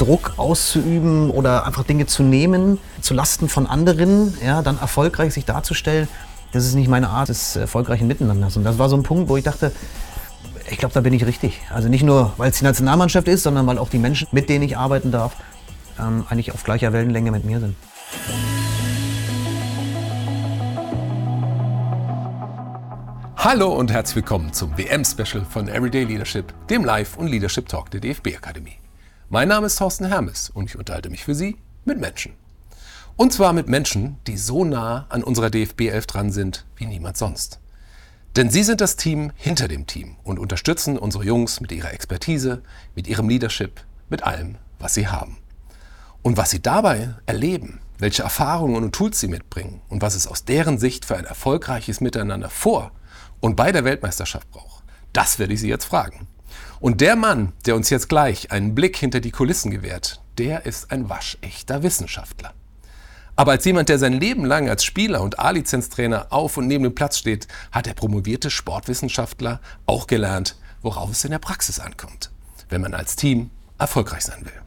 Druck auszuüben oder einfach Dinge zu nehmen, zu Lasten von anderen, ja, dann erfolgreich sich darzustellen, das ist nicht meine Art des erfolgreichen Miteinanders. Und das war so ein Punkt, wo ich dachte, ich glaube, da bin ich richtig. Also nicht nur, weil es die Nationalmannschaft ist, sondern weil auch die Menschen, mit denen ich arbeiten darf, ähm, eigentlich auf gleicher Wellenlänge mit mir sind. Hallo und herzlich willkommen zum WM-Special von Everyday Leadership, dem Live- und Leadership Talk der DFB-Akademie. Mein Name ist Thorsten Hermes und ich unterhalte mich für Sie mit Menschen. Und zwar mit Menschen, die so nah an unserer DFB 11 dran sind wie niemand sonst. Denn sie sind das Team hinter dem Team und unterstützen unsere Jungs mit ihrer Expertise, mit ihrem Leadership, mit allem, was sie haben. Und was sie dabei erleben, welche Erfahrungen und Tools sie mitbringen und was es aus deren Sicht für ein erfolgreiches Miteinander vor und bei der Weltmeisterschaft braucht, das werde ich Sie jetzt fragen. Und der Mann, der uns jetzt gleich einen Blick hinter die Kulissen gewährt, der ist ein waschechter Wissenschaftler. Aber als jemand, der sein Leben lang als Spieler und A-Lizenztrainer auf und neben dem Platz steht, hat der promovierte Sportwissenschaftler auch gelernt, worauf es in der Praxis ankommt, wenn man als Team erfolgreich sein will.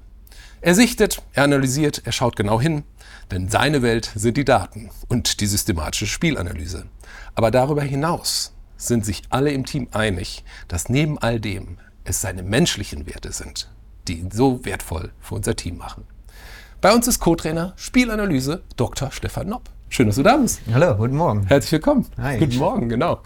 Er sichtet, er analysiert, er schaut genau hin, denn seine Welt sind die Daten und die systematische Spielanalyse. Aber darüber hinaus sind sich alle im Team einig, dass neben all dem es seine menschlichen Werte sind, die ihn so wertvoll für unser Team machen. Bei uns ist Co-Trainer Spielanalyse Dr. Stefan Nopp. Schön, dass du da bist. Hallo, guten Morgen. Herzlich willkommen. Hi. Guten Morgen, genau.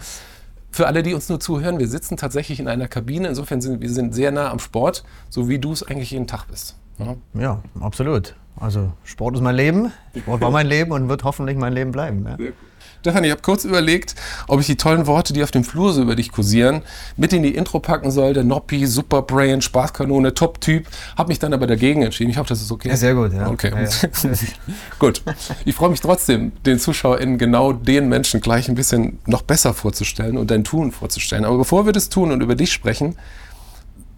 Für alle, die uns nur zuhören, wir sitzen tatsächlich in einer Kabine. Insofern sind wir sind sehr nah am Sport, so wie du es eigentlich jeden Tag bist. Ja. Ja, absolut. Also Sport ist mein Leben, Sport war mein Leben und wird hoffentlich mein Leben bleiben. Ja. Stefan, ich habe kurz überlegt, ob ich die tollen Worte, die auf dem Flur so über dich kursieren, mit in die Intro packen soll. Der Noppi, Superbrain, Spaßkanone, Top-Typ. Habe mich dann aber dagegen entschieden. Ich hoffe, das ist okay. Ja, sehr gut, ja. Okay. Ja, ja. gut. Ich freue mich trotzdem, den ZuschauerInnen genau den Menschen gleich ein bisschen noch besser vorzustellen und dein Tun vorzustellen. Aber bevor wir das tun und über dich sprechen,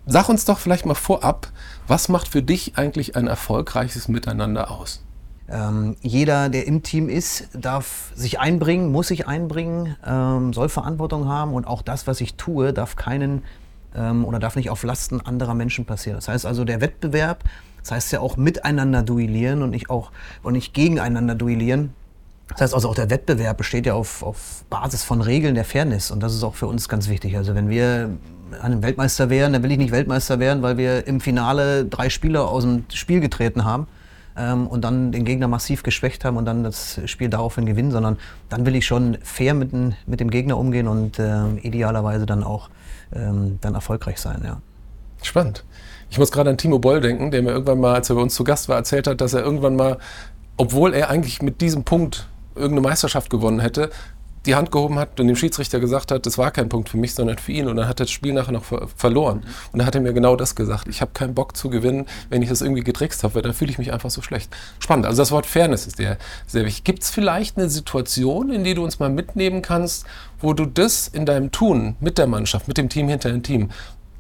sag uns doch vielleicht mal vorab, was macht für dich eigentlich ein erfolgreiches Miteinander aus? Ähm, jeder, der im Team ist, darf sich einbringen, muss sich einbringen, ähm, soll Verantwortung haben und auch das, was ich tue, darf keinen ähm, oder darf nicht auf Lasten anderer Menschen passieren. Das heißt also, der Wettbewerb, das heißt ja auch miteinander duellieren und nicht auch und nicht gegeneinander duellieren. Das heißt also auch der Wettbewerb besteht ja auf, auf Basis von Regeln der Fairness und das ist auch für uns ganz wichtig. Also wenn wir einem Weltmeister wären, dann will ich nicht Weltmeister werden, weil wir im Finale drei Spieler aus dem Spiel getreten haben ähm, und dann den Gegner massiv geschwächt haben und dann das Spiel daraufhin gewinnen, sondern dann will ich schon fair mit, mit dem Gegner umgehen und ähm, idealerweise dann auch ähm, dann erfolgreich sein. Ja. Spannend. Ich muss gerade an Timo Boll denken, der mir irgendwann mal, als er bei uns zu Gast war, erzählt hat, dass er irgendwann mal, obwohl er eigentlich mit diesem Punkt irgendeine Meisterschaft gewonnen hätte, die Hand gehoben hat und dem Schiedsrichter gesagt hat, das war kein Punkt für mich, sondern für ihn. Und dann hat er das Spiel nachher noch ver verloren. Und dann hat er mir genau das gesagt. Ich habe keinen Bock zu gewinnen, wenn ich das irgendwie getrickst habe, weil dann fühle ich mich einfach so schlecht. Spannend. Also das Wort Fairness ist sehr, sehr wichtig. Gibt es vielleicht eine Situation, in die du uns mal mitnehmen kannst, wo du das in deinem Tun mit der Mannschaft, mit dem Team hinter dem Team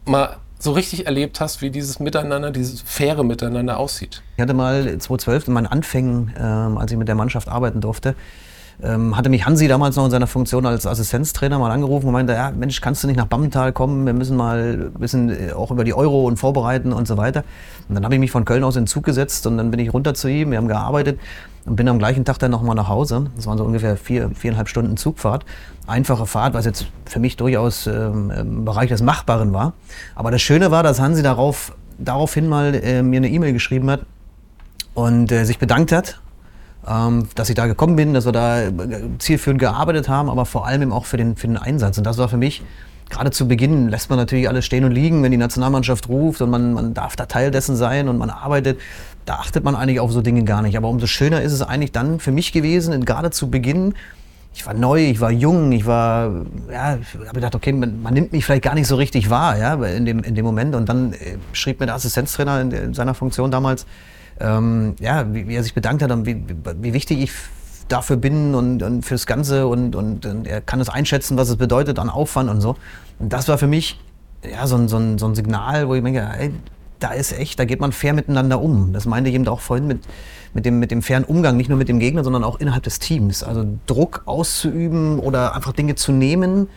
mal so richtig erlebt hast, wie dieses Miteinander, dieses faire Miteinander aussieht? Ich hatte mal 2012 in meinen Anfängen, ähm, als ich mit der Mannschaft arbeiten durfte, ähm, hatte mich Hansi damals noch in seiner Funktion als Assistenztrainer mal angerufen und meinte, ja Mensch, kannst du nicht nach Bammental kommen, wir müssen mal ein bisschen äh, auch über die Euro und vorbereiten und so weiter. Und dann habe ich mich von Köln aus in den Zug gesetzt und dann bin ich runter zu ihm, wir haben gearbeitet und bin am gleichen Tag dann nochmal nach Hause. Das waren so ungefähr vier, viereinhalb Stunden Zugfahrt. Einfache Fahrt, was jetzt für mich durchaus ähm, im Bereich des Machbaren war. Aber das Schöne war, dass Hansi darauf, daraufhin mal äh, mir eine E-Mail geschrieben hat und äh, sich bedankt hat dass ich da gekommen bin, dass wir da äh, zielführend gearbeitet haben, aber vor allem eben auch für den, für den Einsatz. Und das war für mich, gerade zu Beginn lässt man natürlich alles stehen und liegen, wenn die Nationalmannschaft ruft und man, man darf da Teil dessen sein und man arbeitet. Da achtet man eigentlich auf so Dinge gar nicht. Aber umso schöner ist es eigentlich dann für mich gewesen, gerade zu Beginn, ich war neu, ich war jung, ich war, ja, ich habe gedacht, okay, man, man, nimmt mich vielleicht gar nicht so richtig wahr, ja, in dem, in dem Moment. Und dann äh, schrieb mir der Assistenztrainer in, in seiner Funktion damals, ähm, ja, wie, wie, er sich bedankt hat und wie, wie wichtig ich dafür bin und, und fürs Ganze und, und, und, er kann es einschätzen, was es bedeutet an Aufwand und so. Und das war für mich ja, so, ein, so, ein, so ein Signal, wo ich denke, ey, da ist echt, da geht man fair miteinander um. Das meinte ich eben auch vorhin mit, mit, dem, mit dem fairen Umgang, nicht nur mit dem Gegner, sondern auch innerhalb des Teams. Also Druck auszuüben oder einfach Dinge zu nehmen,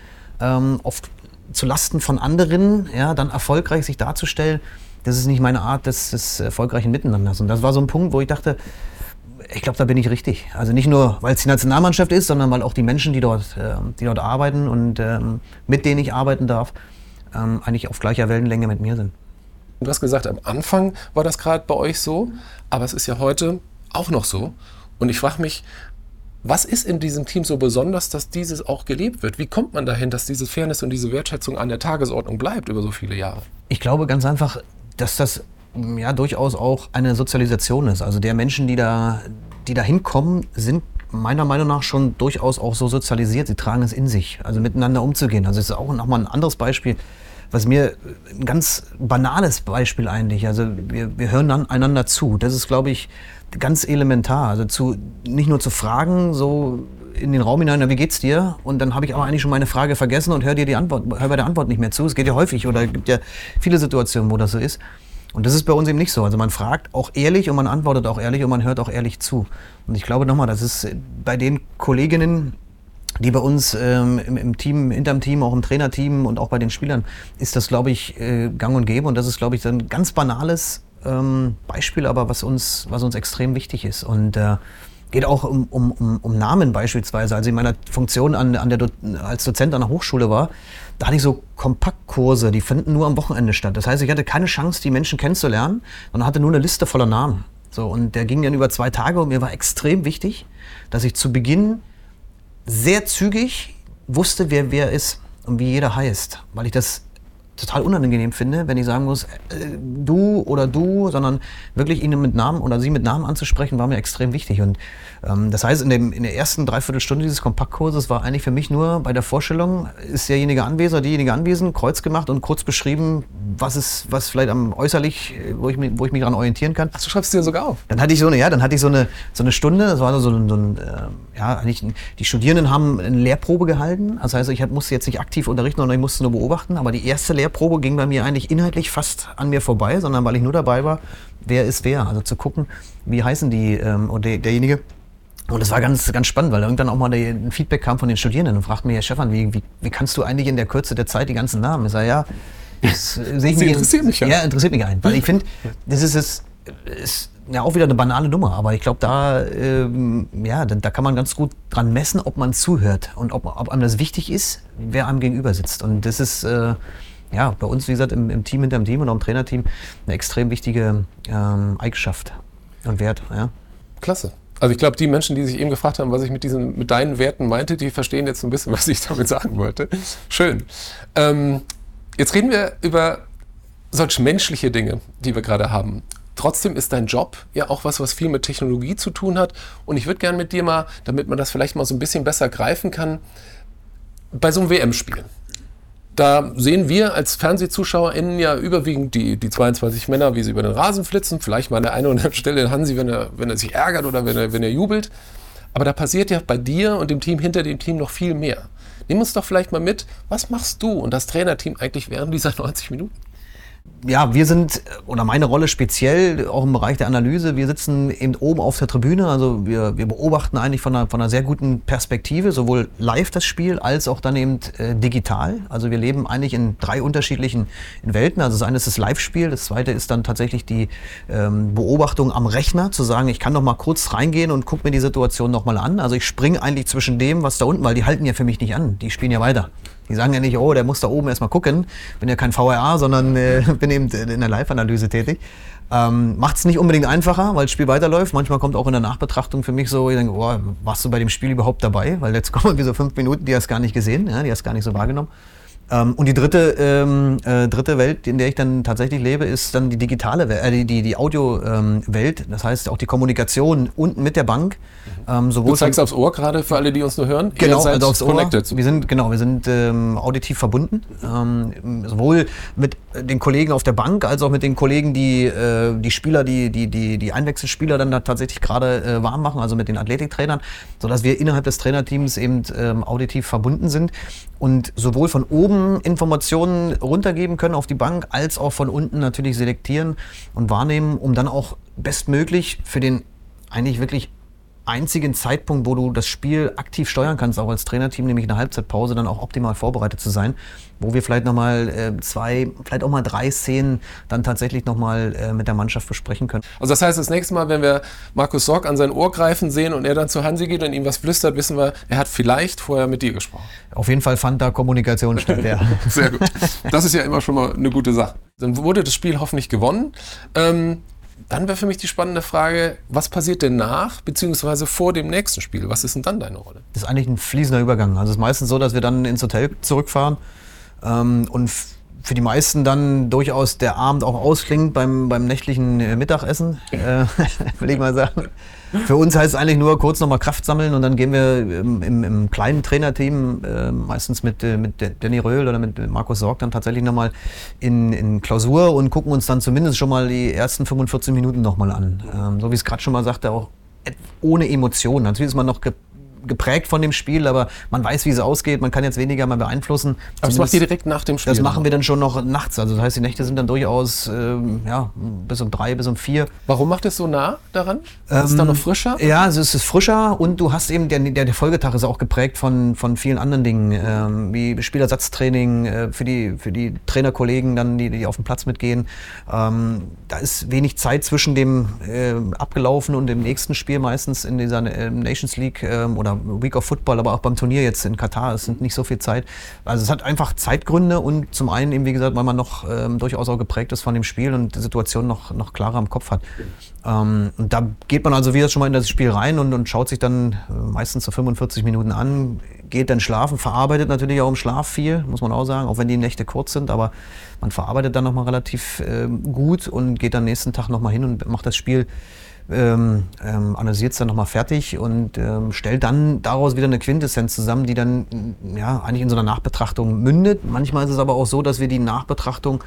ähm, oft zu Lasten von anderen, ja, dann erfolgreich sich darzustellen das ist nicht meine Art des, des erfolgreichen Miteinanders. Und das war so ein Punkt, wo ich dachte, ich glaube, da bin ich richtig. Also nicht nur, weil es die Nationalmannschaft ist, sondern weil auch die Menschen, die dort, äh, die dort arbeiten und ähm, mit denen ich arbeiten darf, ähm, eigentlich auf gleicher Wellenlänge mit mir sind. Du hast gesagt, am Anfang war das gerade bei euch so, aber es ist ja heute auch noch so. Und ich frage mich, was ist in diesem Team so besonders, dass dieses auch gelebt wird? Wie kommt man dahin, dass diese Fairness und diese Wertschätzung an der Tagesordnung bleibt über so viele Jahre? Ich glaube ganz einfach, dass das ja durchaus auch eine Sozialisation ist. Also der Menschen, die da, die da hinkommen, sind meiner Meinung nach schon durchaus auch so sozialisiert. Sie tragen es in sich, also miteinander umzugehen. Also es ist auch nochmal ein anderes Beispiel, was mir ein ganz banales Beispiel eigentlich. Also wir, wir hören dann einander zu. Das ist, glaube ich, ganz elementar. Also zu, nicht nur zu fragen, so in den Raum hinein, na, wie geht's dir? Und dann habe ich aber eigentlich schon meine Frage vergessen und höre dir die Antwort, hör bei der Antwort nicht mehr zu. Es geht ja häufig oder es gibt ja viele Situationen, wo das so ist. Und das ist bei uns eben nicht so. Also man fragt auch ehrlich und man antwortet auch ehrlich und man hört auch ehrlich zu. Und ich glaube nochmal, das ist bei den Kolleginnen, die bei uns ähm, im, im, Team, hinterm Team, auch im Trainerteam und auch bei den Spielern, ist das, glaube ich, äh, gang und gäbe. Und das ist, glaube ich, ein ganz banales ähm, Beispiel, aber was uns, was uns extrem wichtig ist. Und äh, geht auch um, um, um, um Namen beispielsweise. Als ich in meiner Funktion an, an der Do als Dozent an der Hochschule war, da hatte ich so Kompaktkurse, die finden nur am Wochenende statt. Das heißt, ich hatte keine Chance, die Menschen kennenzulernen, sondern hatte nur eine Liste voller Namen. So, und der ging dann über zwei Tage und mir war extrem wichtig, dass ich zu Beginn sehr zügig wusste, wer wer ist und wie jeder heißt, weil ich das total unangenehm finde, wenn ich sagen muss, äh, du oder du, sondern wirklich ihn mit Namen oder sie mit Namen anzusprechen, war mir extrem wichtig. Und das heißt, in, dem, in der ersten Dreiviertelstunde dieses Kompaktkurses war eigentlich für mich nur bei der Vorstellung, ist derjenige anwesend, diejenige anwesend, Kreuz gemacht und kurz beschrieben, was ist, was vielleicht am äußerlich, wo ich, mich, wo ich mich daran orientieren kann. Ach, du schreibst dir sogar auf. Dann hatte ich so eine, ja, dann hatte ich so eine, so eine Stunde, das war so ein, so ein äh, ja, eigentlich, die Studierenden haben eine Lehrprobe gehalten. Das heißt, ich musste jetzt nicht aktiv unterrichten, sondern ich musste nur beobachten. Aber die erste Lehrprobe ging bei mir eigentlich inhaltlich fast an mir vorbei, sondern weil ich nur dabei war, wer ist wer. Also zu gucken, wie heißen die ähm, oder der, derjenige. Und das war ganz, ganz spannend, weil irgendwann auch mal ein Feedback kam von den Studierenden und fragten mich, Herr Stefan, wie, wie, wie kannst du eigentlich in der Kürze der Zeit die ganzen Namen? Ich sage, ja, das sehe ich mich interessiert mich ja. ja. interessiert mich ein. Weil ich finde, das ist es, ist ja auch wieder eine banale Nummer, aber ich glaube, da, ähm, ja, da, da, kann man ganz gut dran messen, ob man zuhört und ob, ob einem das wichtig ist, wer einem gegenüber sitzt. Und das ist äh, ja bei uns, wie gesagt, im, im Team hinter dem Team und auch im Trainerteam eine extrem wichtige ähm, Eigenschaft und Wert. Ja. Klasse. Also ich glaube, die Menschen, die sich eben gefragt haben, was ich mit diesen, mit deinen Werten meinte, die verstehen jetzt ein bisschen, was ich damit sagen wollte. Schön. Ähm, jetzt reden wir über solch menschliche Dinge, die wir gerade haben. Trotzdem ist dein Job ja auch was, was viel mit Technologie zu tun hat. Und ich würde gerne mit dir mal, damit man das vielleicht mal so ein bisschen besser greifen kann, bei so einem WM-Spiel. Da sehen wir als FernsehzuschauerInnen ja überwiegend die, die 22 Männer, wie sie über den Rasen flitzen. Vielleicht mal an der einen oder anderen Stelle den Hansi, wenn er, wenn er sich ärgert oder wenn er, wenn er jubelt. Aber da passiert ja bei dir und dem Team hinter dem Team noch viel mehr. Nimm uns doch vielleicht mal mit, was machst du und das Trainerteam eigentlich während dieser 90 Minuten? Ja, wir sind, oder meine Rolle speziell, auch im Bereich der Analyse, wir sitzen eben oben auf der Tribüne, also wir, wir beobachten eigentlich von einer, von einer sehr guten Perspektive, sowohl live das Spiel, als auch dann eben äh, digital. Also wir leben eigentlich in drei unterschiedlichen Welten. Also das eine ist das Live-Spiel, das zweite ist dann tatsächlich die ähm, Beobachtung am Rechner, zu sagen, ich kann noch mal kurz reingehen und gucke mir die Situation noch mal an. Also ich springe eigentlich zwischen dem, was da unten, weil die halten ja für mich nicht an, die spielen ja weiter. Die sagen ja nicht, oh, der muss da oben erstmal gucken. Bin ja kein VRA, sondern äh, bin eben in der Live-Analyse tätig. Ähm, Macht es nicht unbedingt einfacher, weil das Spiel weiterläuft. Manchmal kommt auch in der Nachbetrachtung für mich so, ich denke, oh, warst du bei dem Spiel überhaupt dabei? Weil jetzt kommen wir so fünf Minuten, die hast gar nicht gesehen, ja, die hast gar nicht so wahrgenommen. Ähm, und die dritte, ähm, äh, dritte Welt, in der ich dann tatsächlich lebe, ist dann die digitale Welt, äh, die, die, die Audio-Welt. Ähm, das heißt auch die Kommunikation unten mit der Bank. Ähm, sowohl du zeigst aufs Ohr gerade für alle, die uns nur hören. Genau, also aufs Ohr. Wir sind, genau, wir sind ähm, auditiv verbunden. Ähm, sowohl mit den Kollegen auf der Bank als auch mit den Kollegen, die äh, die Spieler, die, die, die, die Einwechselspieler dann da tatsächlich gerade äh, warm machen, also mit den Athletiktrainern, sodass wir innerhalb des Trainerteams eben ähm, auditiv verbunden sind und sowohl von oben Informationen runtergeben können auf die Bank, als auch von unten natürlich selektieren und wahrnehmen, um dann auch bestmöglich für den eigentlich wirklich einzigen Zeitpunkt, wo du das Spiel aktiv steuern kannst, auch als Trainerteam, nämlich in der Halbzeitpause, dann auch optimal vorbereitet zu sein, wo wir vielleicht nochmal äh, zwei, vielleicht auch mal drei Szenen dann tatsächlich nochmal äh, mit der Mannschaft besprechen können. Also das heißt, das nächste Mal, wenn wir Markus Sorg an sein Ohr greifen sehen und er dann zu Hansi geht und ihm was flüstert, wissen wir, er hat vielleicht vorher mit dir gesprochen. Auf jeden Fall fand da Kommunikation statt, ja. Sehr gut. Das ist ja immer schon mal eine gute Sache. Dann wurde das Spiel hoffentlich gewonnen. Ähm, dann wäre für mich die spannende Frage, was passiert denn nach, beziehungsweise vor dem nächsten Spiel? Was ist denn dann deine Rolle? Das ist eigentlich ein fließender Übergang. Also es ist meistens so, dass wir dann ins Hotel zurückfahren ähm, und für die meisten dann durchaus der Abend auch ausklingt beim, beim nächtlichen äh, Mittagessen, äh, will ich mal sagen. Für uns heißt es eigentlich nur kurz nochmal Kraft sammeln und dann gehen wir im, im, im kleinen Trainerteam, äh, meistens mit, äh, mit Danny Röhl oder mit Markus Sorg, dann tatsächlich nochmal in, in Klausur und gucken uns dann zumindest schon mal die ersten 45 Minuten nochmal an. Ähm, so wie es gerade schon mal sagte, auch ohne Emotionen. Natürlich ist man noch geprägt von dem Spiel, aber man weiß, wie es ausgeht. Man kann jetzt weniger mal beeinflussen. Aber das macht ihr direkt nach dem Spiel? Das machen wir dann schon noch nachts. Also das heißt, die Nächte sind dann durchaus ähm, ja, bis um drei, bis um vier. Warum macht es so nah daran? Ähm, ist es da noch frischer? Ja, also es ist frischer und du hast eben, der, der, der Folgetag ist auch geprägt von, von vielen anderen Dingen, ähm, wie Spielersatztraining äh, für, die, für die Trainerkollegen, dann, die, die auf dem Platz mitgehen. Ähm, da ist wenig Zeit zwischen dem äh, abgelaufen und dem nächsten Spiel meistens in dieser äh, Nations League ähm, oder Week of Football, aber auch beim Turnier jetzt in Katar. Es sind nicht so viel Zeit. Also es hat einfach Zeitgründe und zum einen eben, wie gesagt, weil man noch ähm, durchaus auch geprägt ist von dem Spiel und die Situation noch, noch klarer im Kopf hat. Ähm, und da geht man also wieder schon mal in das Spiel rein und, und schaut sich dann äh, meistens so 45 Minuten an, geht dann schlafen, verarbeitet natürlich auch im Schlaf viel, muss man auch sagen, auch wenn die Nächte kurz sind, aber man verarbeitet dann nochmal relativ äh, gut und geht dann nächsten Tag nochmal hin und macht das Spiel ähm, ähm, analysiert es dann nochmal fertig und ähm, stellt dann daraus wieder eine Quintessenz zusammen, die dann ja, eigentlich in so einer Nachbetrachtung mündet. Manchmal ist es aber auch so, dass wir die Nachbetrachtung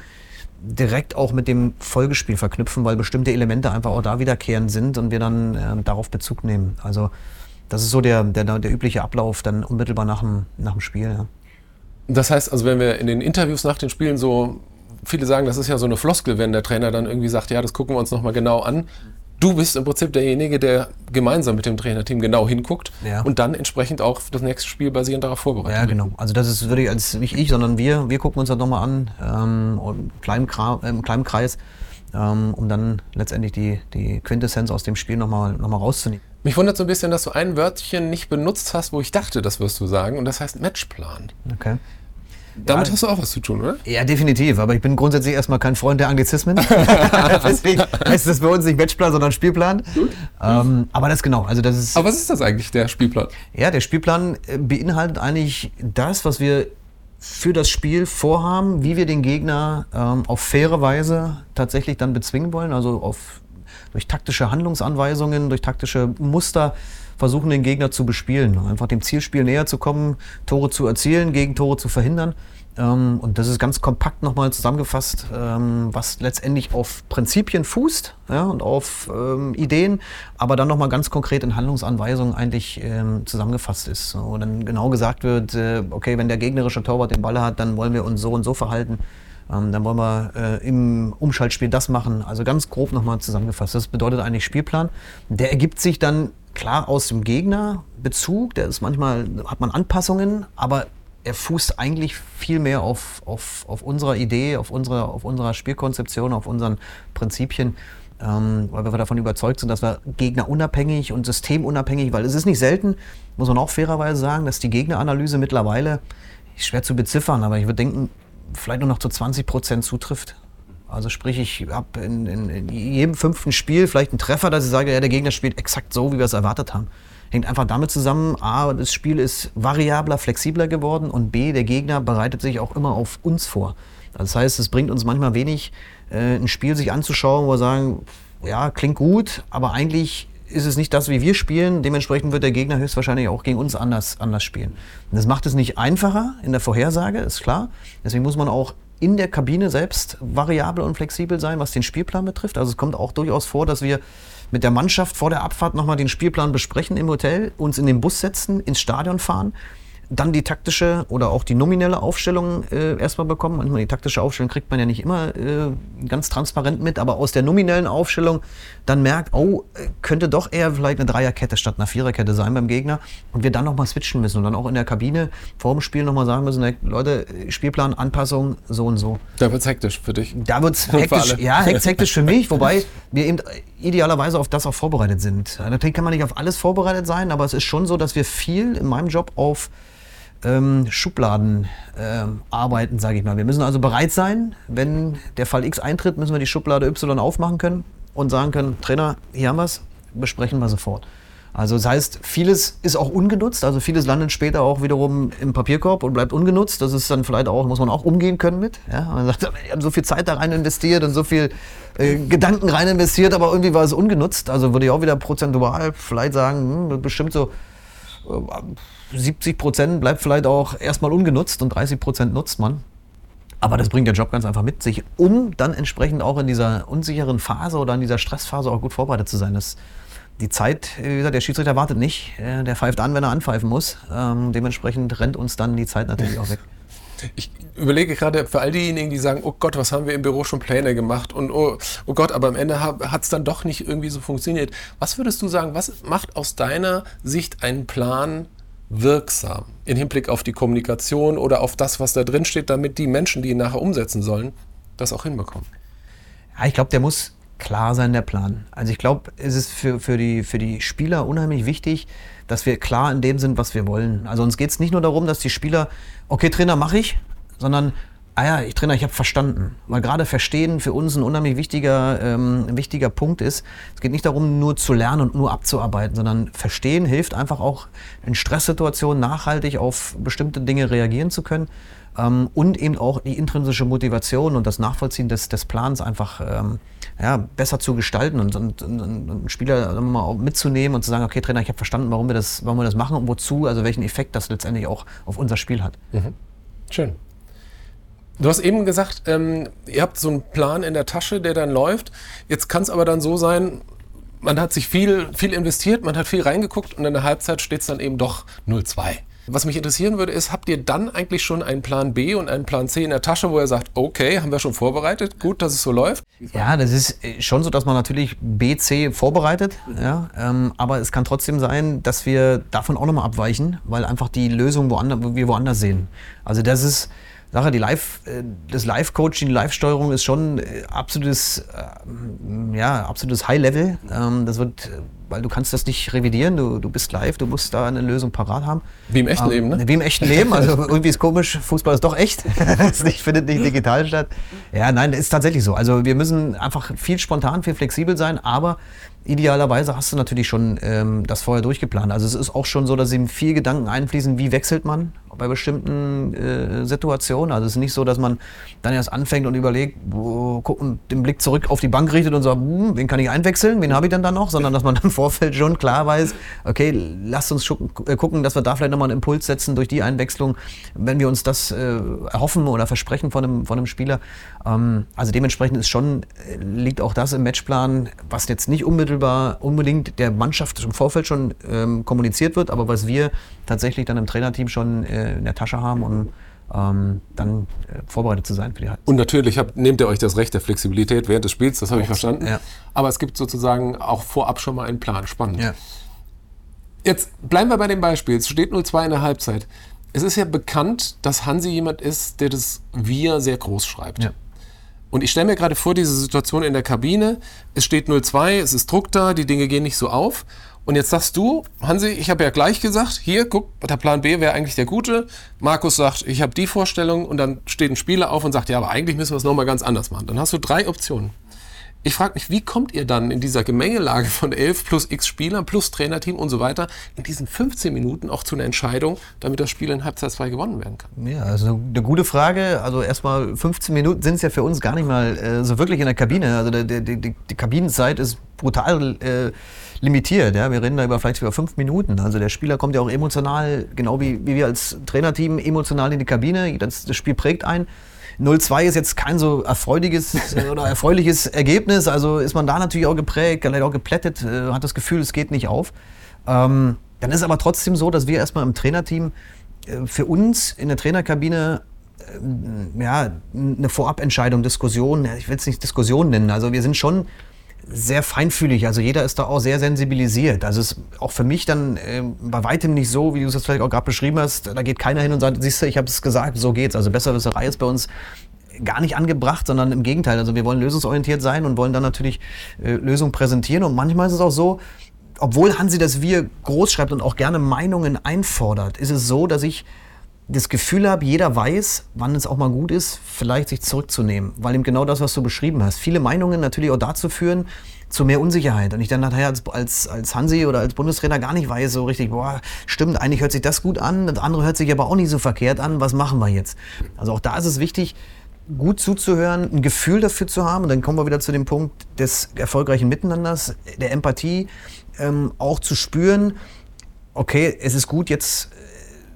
direkt auch mit dem Folgespiel verknüpfen, weil bestimmte Elemente einfach auch da wiederkehrend sind und wir dann äh, darauf Bezug nehmen. Also das ist so der, der, der übliche Ablauf dann unmittelbar nach dem, nach dem Spiel. Ja. Das heißt also, wenn wir in den Interviews nach den Spielen so, viele sagen, das ist ja so eine Floskel, wenn der Trainer dann irgendwie sagt, ja, das gucken wir uns nochmal genau an du bist im Prinzip derjenige, der gemeinsam mit dem Trainerteam genau hinguckt ja. und dann entsprechend auch das nächste Spiel basierend darauf vorbereitet. Ja, genau. Also das ist wirklich als nicht ich, sondern wir. Wir gucken uns das nochmal an ähm, im, kleinen im kleinen Kreis, ähm, um dann letztendlich die, die Quintessenz aus dem Spiel nochmal noch mal rauszunehmen. Mich wundert so ein bisschen, dass du ein Wörtchen nicht benutzt hast, wo ich dachte, das wirst du sagen, und das heißt Matchplan. Okay. Damit ja, hast du auch was zu tun, oder? Ja, definitiv. Aber ich bin grundsätzlich erstmal kein Freund der Anglizismen. Deswegen heißt das bei uns nicht Matchplan, sondern Spielplan. Ähm, aber das genau. Also das ist, aber was ist das eigentlich, der Spielplan? Ja, der Spielplan äh, beinhaltet eigentlich das, was wir für das Spiel vorhaben, wie wir den Gegner ähm, auf faire Weise tatsächlich dann bezwingen wollen. Also auf, durch taktische Handlungsanweisungen, durch taktische Muster versuchen, den Gegner zu bespielen. Einfach dem Zielspiel näher zu kommen, Tore zu erzielen, Gegentore zu verhindern. Ähm, und das ist ganz kompakt nochmal zusammengefasst, ähm, was letztendlich auf Prinzipien fußt ja, und auf ähm, Ideen, aber dann nochmal ganz konkret in Handlungsanweisungen eigentlich ähm, zusammengefasst ist. Wo dann genau gesagt wird, äh, okay, wenn der gegnerische Torwart den Ball hat, dann wollen wir uns so und so verhalten. Ähm, dann wollen wir äh, im Umschaltspiel das machen. Also ganz grob nochmal zusammengefasst. Das bedeutet eigentlich Spielplan. Der ergibt sich dann klar aus dem Gegnerbezug. Der ist manchmal, hat man Anpassungen, aber er fußt eigentlich viel mehr auf, auf, auf unserer Idee, auf unserer, auf unserer Spielkonzeption, auf unseren Prinzipien. Ähm, weil wir davon überzeugt sind, dass wir gegnerunabhängig und systemunabhängig, weil es ist nicht selten, muss man auch fairerweise sagen, dass die Gegneranalyse mittlerweile, schwer zu beziffern, aber ich würde denken, vielleicht nur noch zu 20 Prozent zutrifft. Also sprich, ich habe in, in, in, jedem fünften Spiel vielleicht einen Treffer, dass ich sage, ja, der Gegner spielt exakt so, wie wir es erwartet haben. Hängt einfach damit zusammen, a, das Spiel ist variabler, flexibler geworden und b, der Gegner bereitet sich auch immer auf uns vor. Das heißt, es bringt uns manchmal wenig, äh, ein Spiel sich anzuschauen, wo wir sagen, ja, klingt gut, aber eigentlich ist es nicht das, wie wir spielen. Dementsprechend wird der Gegner höchstwahrscheinlich auch gegen uns anders, anders spielen. Und das macht es nicht einfacher in der Vorhersage, ist klar. Deswegen muss man auch in der Kabine selbst variabel und flexibel sein, was den Spielplan betrifft. Also es kommt auch durchaus vor, dass wir mit der Mannschaft vor der Abfahrt nochmal den Spielplan besprechen im Hotel, uns in den Bus setzen, ins Stadion fahren, dann die taktische oder auch die nominelle Aufstellung äh, erstmal bekommen. Manchmal die taktische Aufstellung kriegt man ja nicht immer äh, ganz transparent mit, aber aus der nominellen Aufstellung dann merkt, oh, könnte doch eher vielleicht eine Dreierkette statt einer Viererkette sein beim Gegner und wir dann nochmal switchen müssen und dann auch in der Kabine vor dem Spiel nochmal sagen müssen, Leute, Spielplan, Anpassung, so und so. Da wird es hektisch für dich. Da wird es hektisch, ja, hektisch für mich, wobei wir eben idealerweise auf das auch vorbereitet sind. Natürlich kann man nicht auf alles vorbereitet sein, aber es ist schon so, dass wir viel in meinem Job auf ähm, Schubladen ähm, arbeiten, sage ich mal. Wir müssen also bereit sein, wenn der Fall X eintritt, müssen wir die Schublade Y aufmachen können und sagen können, Trainer, hier haben wir es, besprechen wir sofort. Also das heißt, vieles ist auch ungenutzt, also vieles landet später auch wiederum im Papierkorb und bleibt ungenutzt. Das ist dann vielleicht auch, muss man auch umgehen können mit. Ja? Man sagt, wir haben so viel Zeit da rein investiert und so viel äh, Gedanken rein investiert, aber irgendwie war es ungenutzt. Also würde ich auch wieder prozentual vielleicht sagen, hm, bestimmt so 70 äh, Prozent bleibt vielleicht auch erstmal ungenutzt und 30 Prozent nutzt man. Aber das bringt der Job ganz einfach mit sich, um dann entsprechend auch in dieser unsicheren Phase oder in dieser Stressphase auch gut vorbereitet zu sein. Das, die Zeit, wie gesagt, der Schiedsrichter wartet nicht. Der pfeift an, wenn er anpfeifen muss. Ähm, dementsprechend rennt uns dann die Zeit natürlich auch weg. Ich überlege gerade für all diejenigen, die sagen, oh Gott, was haben wir im Büro schon Pläne gemacht und oh, oh Gott, aber am Ende hat es dann doch nicht irgendwie so funktioniert. Was würdest du sagen, was macht aus deiner Sicht einen Plan wirksam im Hinblick auf die Kommunikation oder auf das, was da drin steht, damit die Menschen, die ihn nachher umsetzen sollen, das auch hinbekommen? Ja, ich glaube, der muss klar sein, der Plan. Also ich glaube, es ist für, für, die, für die Spieler unheimlich wichtig, dass wir klar in dem sind, was wir wollen. Also uns geht es nicht nur darum, dass die Spieler, okay, Trainer, mache ich, sondern, ah ja, ich Trainer, ich habe verstanden. Weil gerade Verstehen für uns ein unheimlich wichtiger, ähm, wichtiger Punkt ist. Es geht nicht darum, nur zu lernen und nur abzuarbeiten, sondern Verstehen hilft einfach auch in Stresssituationen nachhaltig auf bestimmte Dinge reagieren zu können. Ähm, und eben auch die intrinsische Motivation und das Nachvollziehen des, des Plans einfach ähm, ja, besser zu gestalten und, und, und, und Spieler mal auch mitzunehmen und zu sagen, okay Trainer, ich habe verstanden, warum wir, das, warum wir das machen und wozu, also welchen Effekt das letztendlich auch auf unser Spiel hat. Mhm. Schön. Du hast eben gesagt, ähm, ihr habt so einen Plan in der Tasche, der dann läuft. Jetzt kann es aber dann so sein, man hat sich viel, viel investiert, man hat viel reingeguckt und in der Halbzeit steht es dann eben doch 0-2. Was mich interessieren würde, ist, habt ihr dann eigentlich schon einen Plan B und einen Plan C in der Tasche, wo ihr sagt, okay, haben wir schon vorbereitet, gut, dass es so läuft? Ja, das ist äh, schon so, dass man natürlich B, C vorbereitet, ja, ähm, aber es kann trotzdem sein, dass wir davon auch nochmal abweichen, weil einfach die Lösung woanders, wir woanders sehen. Also das ist Sache, die Live, äh, das Live-Coaching, die Live-Steuerung ist schon äh, absolutes, ja, absolutes High-Level. Ähm, das wird weil du kannst das nicht revidieren, du, du bist live, du musst da eine Lösung parat haben. Wie im echten ähm, Leben, ne? Wie im echten Leben, also irgendwie ist komisch, Fußball ist doch echt, es findet nicht digital statt. Ja, nein, ist tatsächlich so. Also wir müssen einfach viel spontan, viel flexibel sein, aber idealerweise hast du natürlich schon ähm, das vorher durchgeplant. Also es ist auch schon so, dass eben viel Gedanken einfließen, wie wechselt man bei bestimmten äh, Situationen. Also es ist nicht so, dass man dann erst anfängt und überlegt, wo, gucken, den Blick zurück auf die Bank richtet und sagt, hm, wen kann ich einwechseln, wen habe ich denn dann noch, sondern dass man im Vorfeld schon klar weiß, okay, lasst uns äh, gucken, dass wir da vielleicht nochmal einen Impuls setzen durch die Einwechslung, wenn wir uns das äh, erhoffen oder versprechen von einem, von einem Spieler. Ähm, also dementsprechend ist schon, äh, liegt auch das im Matchplan, was jetzt nicht unmittelbar unmittelbar unbedingt der Mannschaft im Vorfeld schon ähm, kommuniziert wird, aber was wir tatsächlich dann im Trainerteam schon äh, in der Tasche haben und ähm, dann äh, vorbereitet zu sein für die Halbzeit. Und natürlich habt, nehmt ihr euch das Recht der Flexibilität während des Spiels, das habe ich verstanden. Ja. Aber es gibt sozusagen auch vorab schon mal einen Plan. Spannend. Ja. Jetzt bleiben wir bei dem Beispiel. Es steht 0-2 in der Halbzeit. Es ist ja bekannt, dass Hansi jemand ist, der das Wir sehr groß schreibt. Ja. Und ich stelle mir gerade vor, diese Situation in der Kabine, es steht 02, es ist Druck da, die Dinge gehen nicht so auf. Und jetzt sagst du, Hansi, ich habe ja gleich gesagt, hier, guck, der Plan B wäre eigentlich der gute. Markus sagt, ich habe die Vorstellung und dann steht ein Spieler auf und sagt, ja, aber eigentlich müssen wir es nochmal ganz anders machen. Dann hast du drei Optionen. Ich frage mich, wie kommt ihr dann in dieser Gemengelage von 11 plus x Spielern plus Trainerteam und so weiter in diesen 15 Minuten auch zu einer Entscheidung, damit das Spiel in Halbzeit 2 gewonnen werden kann? Ja, also eine gute Frage. Also erstmal 15 Minuten sind es ja für uns gar nicht mal äh, so wirklich in der Kabine. Also die, die, die, die Kabinenzeit ist brutal äh, limitiert. Ja? Wir reden da über vielleicht über fünf Minuten. Also der Spieler kommt ja auch emotional, genau wie, wie wir als Trainerteam, emotional in die Kabine. Das, das Spiel prägt ein. 0-2 ist jetzt kein so erfreuliches äh, oder erfreuliches Ergebnis. Also ist man da natürlich auch geprägt, vielleicht auch geplättet, äh, hat das Gefühl, es geht nicht auf. Ähm, dann ist aber trotzdem so, dass wir erstmal im Trainerteam äh, für uns in der Trainerkabine äh, ja, eine Vorabentscheidung, Diskussion, ich will es nicht Diskussion nennen, also wir sind schon sehr feinfühlig. Also jeder ist da auch sehr sensibilisiert. Also es ist auch für mich dann äh, bei weitem nicht so, wie du es jetzt vielleicht auch gerade beschrieben hast. Da geht keiner hin und sagt, siehst du, ich habe es gesagt, so geht's. Also Besserwisserei ist bei uns gar nicht angebracht, sondern im Gegenteil. Also wir wollen lösungsorientiert sein und wollen dann natürlich äh, Lösungen präsentieren. Und manchmal ist es auch so, obwohl Hansi das Wir groß schreibt und auch gerne Meinungen einfordert, ist es so, dass ich das Gefühl habe, jeder weiß, wann es auch mal gut ist, vielleicht sich zurückzunehmen. Weil eben genau das, was du beschrieben hast, viele Meinungen natürlich auch dazu führen, zu mehr Unsicherheit. Und ich dann nachher als, als, als Hansi oder als Bundestrainer gar nicht weiß, so richtig, boah, stimmt, eigentlich hört sich das gut an, das andere hört sich aber auch nicht so verkehrt an, was machen wir jetzt? Also auch da ist es wichtig, gut zuzuhören, ein Gefühl dafür zu haben. Und dann kommen wir wieder zu dem Punkt des erfolgreichen Miteinanders, der Empathie, ähm, auch zu spüren, okay, es ist gut, jetzt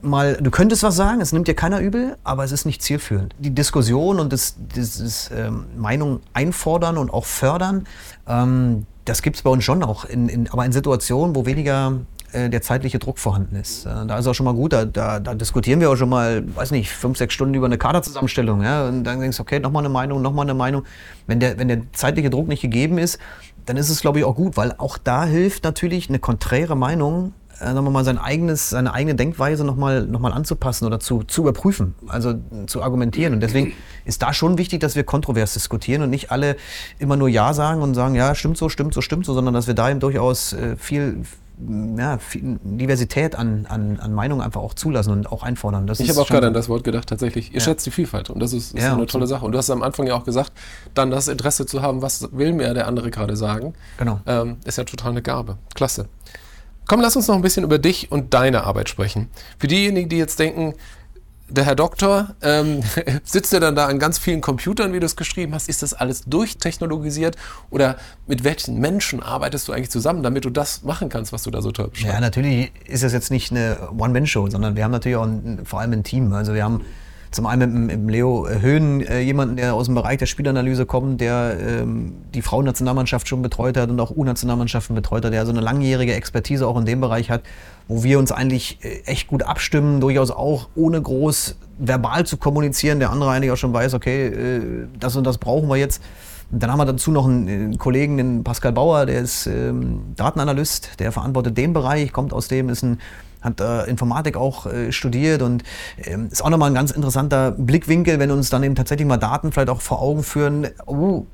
mal, du könntest was sagen, es nimmt dir keiner übel, aber es ist nicht zielführend. Die Diskussion und das, das, das ähm, Meinung einfordern und auch fördern, ähm, das gibt es bei uns schon auch, in, in, aber in Situationen, wo weniger äh, der zeitliche Druck vorhanden ist. Äh, da ist auch schon mal gut, da, da, da, diskutieren wir auch schon mal, weiß nicht, fünf, sechs Stunden über eine Kaderzusammenstellung. Ja? Und dann denkst du, okay, nochmal eine Meinung, nochmal eine Meinung. Wenn der, wenn der zeitliche Druck nicht gegeben ist, dann ist es, glaube ich, auch gut, weil auch da hilft natürlich eine konträre Meinung äh, sagen wir mal, sein eigenes, seine eigene Denkweise nochmal noch mal anzupassen oder zu, zu überprüfen, also zu argumentieren. Und deswegen ist da schon wichtig, dass wir kontrovers diskutieren und nicht alle immer nur Ja sagen und sagen, ja, stimmt so, stimmt so, stimmt so, sondern dass wir da eben durchaus äh, viel, ja, Diversität an, an, an Meinungen einfach auch zulassen und auch einfordern. Das ich habe auch gerade an das Wort gedacht, tatsächlich. Ihr ja. schätzt die Vielfalt und das ist, ist ja, eine tolle Sache. Und du hast am Anfang ja auch gesagt, dann das Interesse zu haben, was will mir der andere gerade sagen, genau. ähm, ist ja total eine Gabe. Klasse. Komm, lass uns noch ein bisschen über dich und deine Arbeit sprechen. Für diejenigen, die jetzt denken, der Herr Doktor, ähm, sitzt er dann da an ganz vielen Computern, wie du es geschrieben hast? Ist das alles durchtechnologisiert? Oder mit welchen Menschen arbeitest du eigentlich zusammen, damit du das machen kannst, was du da so toll beschreibst? Ja, natürlich ist das jetzt nicht eine One-Man-Show, sondern wir haben natürlich auch ein, vor allem ein Team. Also wir haben zum einen mit, mit Leo Höhn, äh, jemanden, der aus dem Bereich der Spielanalyse kommt, der ähm, die Frauennationalmannschaft schon betreut hat und auch U-Nationalmannschaften betreut hat, der so eine langjährige Expertise auch in dem Bereich hat, wo wir uns eigentlich äh, echt gut abstimmen, durchaus auch ohne groß verbal zu kommunizieren. Der andere eigentlich auch schon weiß, okay, äh, das und das brauchen wir jetzt. Dann haben wir dazu noch einen, einen Kollegen, den Pascal Bauer, der ist ähm, Datenanalyst, der verantwortet den Bereich, kommt aus dem, ist ein hat äh, Informatik auch äh, studiert und ähm, ist auch nochmal ein ganz interessanter Blickwinkel, wenn uns dann eben tatsächlich mal Daten vielleicht auch vor Augen führen, oh,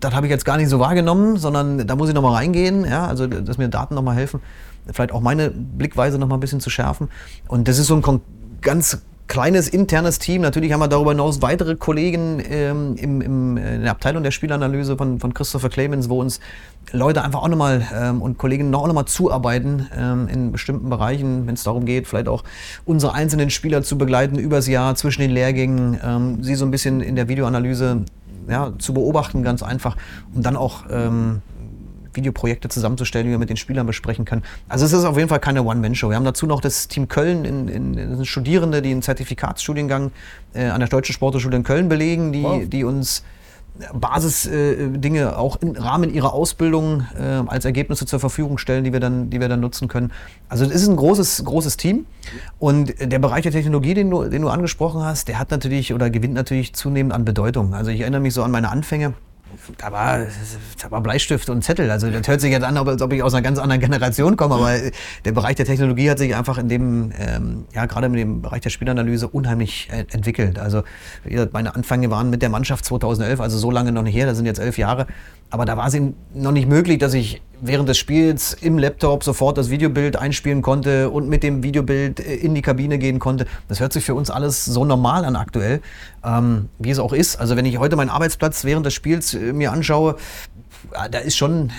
das habe ich jetzt gar nicht so wahrgenommen, sondern da muss ich nochmal reingehen, ja, also dass mir Daten nochmal helfen, vielleicht auch meine Blickweise nochmal ein bisschen zu schärfen. Und das ist so ein ganz kleines internes Team. Natürlich haben wir darüber hinaus weitere Kollegen ähm, im, im, in der Abteilung der Spielanalyse von, von Christopher Clemens, wo uns Leute einfach auch nochmal ähm, und Kolleginnen noch nochmal zuarbeiten ähm, in bestimmten Bereichen, wenn es darum geht, vielleicht auch unsere einzelnen Spieler zu begleiten übers Jahr zwischen den Lehrgängen, ähm, sie so ein bisschen in der Videoanalyse ja, zu beobachten, ganz einfach, um dann auch ähm, Videoprojekte zusammenzustellen, die wir mit den Spielern besprechen können. Also es ist auf jeden Fall keine One-Man-Show. Wir haben dazu noch das Team Köln, in, in, in Studierende, die einen Zertifikatsstudiengang äh, an der Deutschen Sporthochschule in Köln belegen, die, wow. die uns Basisdinge äh, auch im Rahmen ihrer Ausbildung äh, als Ergebnisse zur Verfügung stellen, die wir dann, die wir dann nutzen können. Also es ist ein großes, großes Team und der Bereich der Technologie, den du, den du angesprochen hast, der hat natürlich oder gewinnt natürlich zunehmend an Bedeutung. Also ich erinnere mich so an meine Anfänge da war, da war Bleistift und Zettel. Also das hört sich jetzt an, als ob ich aus einer ganz anderen Generation komme, aber der Bereich der Technologie hat sich einfach in dem, ähm, ja gerade mit dem Bereich der Spielanalyse unheimlich äh, entwickelt. Also meine Anfänge waren mit der Mannschaft 2011, also so lange noch nicht her, das sind jetzt elf Jahre. Aber da war es noch nicht möglich, dass ich während des Spiels im Laptop sofort das Videobild einspielen konnte und mit dem Videobild äh, in die Kabine gehen konnte. Das hört sich für uns alles so normal an aktuell, ähm, wie es auch ist. Also wenn ich heute meinen Arbeitsplatz während des Spiels äh, mir anschaue, da ist schon,